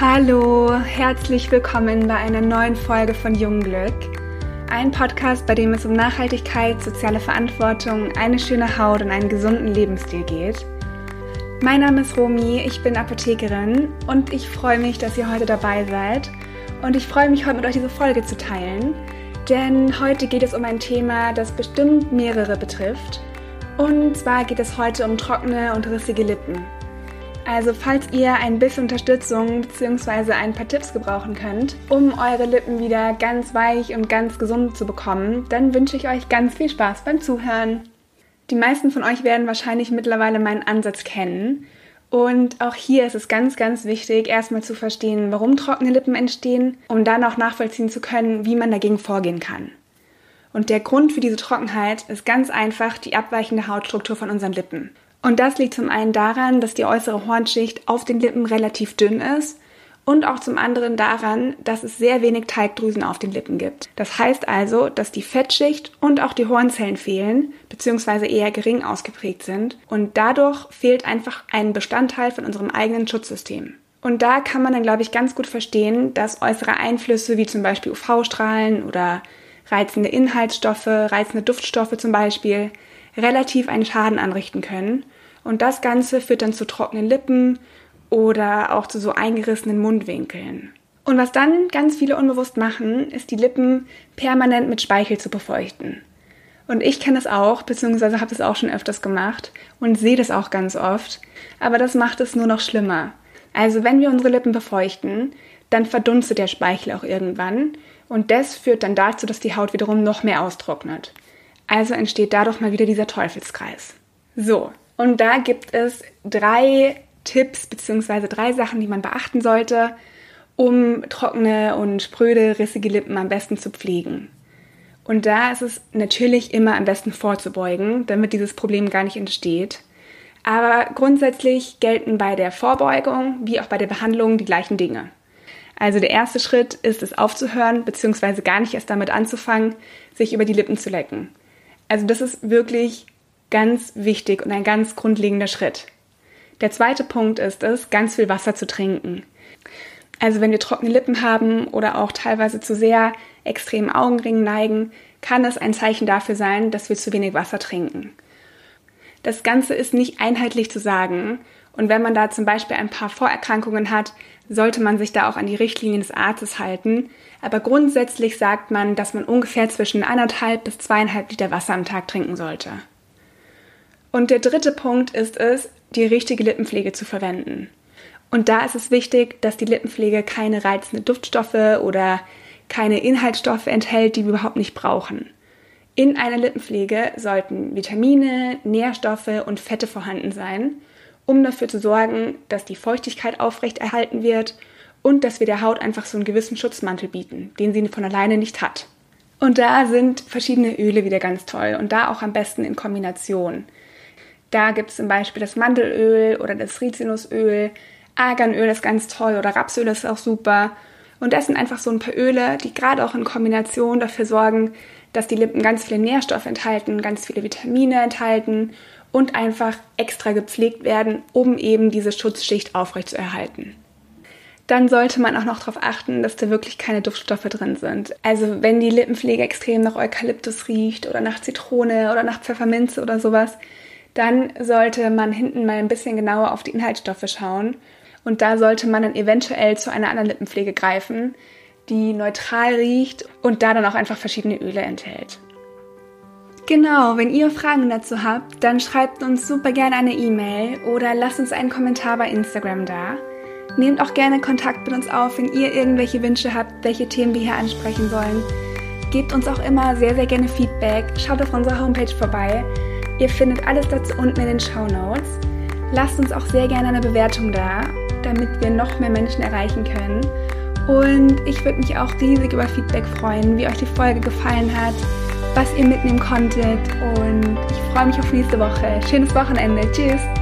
Hallo, herzlich willkommen bei einer neuen Folge von Jungglück. Ein Podcast, bei dem es um Nachhaltigkeit, soziale Verantwortung, eine schöne Haut und einen gesunden Lebensstil geht. Mein Name ist Romi, ich bin Apothekerin und ich freue mich, dass ihr heute dabei seid. Und ich freue mich, heute mit euch diese Folge zu teilen, denn heute geht es um ein Thema, das bestimmt mehrere betrifft. Und zwar geht es heute um trockene und rissige Lippen. Also falls ihr ein bisschen Unterstützung bzw. ein paar Tipps gebrauchen könnt, um eure Lippen wieder ganz weich und ganz gesund zu bekommen, dann wünsche ich euch ganz viel Spaß beim Zuhören. Die meisten von euch werden wahrscheinlich mittlerweile meinen Ansatz kennen. Und auch hier ist es ganz, ganz wichtig, erstmal zu verstehen, warum trockene Lippen entstehen, um dann auch nachvollziehen zu können, wie man dagegen vorgehen kann. Und der Grund für diese Trockenheit ist ganz einfach die abweichende Hautstruktur von unseren Lippen. Und das liegt zum einen daran, dass die äußere Hornschicht auf den Lippen relativ dünn ist und auch zum anderen daran, dass es sehr wenig Teigdrüsen auf den Lippen gibt. Das heißt also, dass die Fettschicht und auch die Hornzellen fehlen, beziehungsweise eher gering ausgeprägt sind und dadurch fehlt einfach ein Bestandteil von unserem eigenen Schutzsystem. Und da kann man dann, glaube ich, ganz gut verstehen, dass äußere Einflüsse wie zum Beispiel UV-Strahlen oder reizende Inhaltsstoffe, reizende Duftstoffe zum Beispiel, relativ einen Schaden anrichten können. Und das Ganze führt dann zu trockenen Lippen oder auch zu so eingerissenen Mundwinkeln. Und was dann ganz viele unbewusst machen, ist die Lippen permanent mit Speichel zu befeuchten. Und ich kenne das auch, beziehungsweise habe das auch schon öfters gemacht und sehe das auch ganz oft. Aber das macht es nur noch schlimmer. Also wenn wir unsere Lippen befeuchten, dann verdunstet der Speichel auch irgendwann und das führt dann dazu, dass die Haut wiederum noch mehr austrocknet. Also entsteht dadurch mal wieder dieser Teufelskreis. So, und da gibt es drei Tipps bzw. drei Sachen, die man beachten sollte, um trockene und spröde, rissige Lippen am besten zu pflegen. Und da ist es natürlich immer am besten vorzubeugen, damit dieses Problem gar nicht entsteht. Aber grundsätzlich gelten bei der Vorbeugung wie auch bei der Behandlung die gleichen Dinge. Also der erste Schritt ist es aufzuhören bzw. gar nicht erst damit anzufangen, sich über die Lippen zu lecken. Also das ist wirklich ganz wichtig und ein ganz grundlegender Schritt. Der zweite Punkt ist es, ganz viel Wasser zu trinken. Also wenn wir trockene Lippen haben oder auch teilweise zu sehr extremen Augenringen neigen, kann es ein Zeichen dafür sein, dass wir zu wenig Wasser trinken. Das Ganze ist nicht einheitlich zu sagen und wenn man da zum Beispiel ein paar Vorerkrankungen hat, sollte man sich da auch an die Richtlinien des Arztes halten. Aber grundsätzlich sagt man, dass man ungefähr zwischen anderthalb bis zweieinhalb Liter Wasser am Tag trinken sollte. Und der dritte Punkt ist es, die richtige Lippenpflege zu verwenden. Und da ist es wichtig, dass die Lippenpflege keine reizenden Duftstoffe oder keine Inhaltsstoffe enthält, die wir überhaupt nicht brauchen. In einer Lippenpflege sollten Vitamine, Nährstoffe und Fette vorhanden sein um dafür zu sorgen, dass die Feuchtigkeit aufrechterhalten wird und dass wir der Haut einfach so einen gewissen Schutzmantel bieten, den sie von alleine nicht hat. Und da sind verschiedene Öle wieder ganz toll und da auch am besten in Kombination. Da gibt es zum Beispiel das Mandelöl oder das Rizinusöl, Arganöl ist ganz toll oder Rapsöl ist auch super. Und das sind einfach so ein paar Öle, die gerade auch in Kombination dafür sorgen, dass die Lippen ganz viele Nährstoffe enthalten, ganz viele Vitamine enthalten und einfach extra gepflegt werden, um eben diese Schutzschicht aufrechtzuerhalten. Dann sollte man auch noch darauf achten, dass da wirklich keine Duftstoffe drin sind. Also wenn die Lippenpflege extrem nach Eukalyptus riecht oder nach Zitrone oder nach Pfefferminze oder sowas, dann sollte man hinten mal ein bisschen genauer auf die Inhaltsstoffe schauen. Und da sollte man dann eventuell zu einer anderen Lippenpflege greifen, die neutral riecht und da dann auch einfach verschiedene Öle enthält. Genau, wenn ihr Fragen dazu habt, dann schreibt uns super gerne eine E-Mail oder lasst uns einen Kommentar bei Instagram da. Nehmt auch gerne Kontakt mit uns auf, wenn ihr irgendwelche Wünsche habt, welche Themen wir hier ansprechen sollen. Gebt uns auch immer sehr, sehr gerne Feedback. Schaut auf unserer Homepage vorbei. Ihr findet alles dazu unten in den Show Notes. Lasst uns auch sehr gerne eine Bewertung da, damit wir noch mehr Menschen erreichen können. Und ich würde mich auch riesig über Feedback freuen, wie euch die Folge gefallen hat was ihr mitnehmen konntet. Und ich freue mich auf nächste Woche. Schönes Wochenende. Tschüss.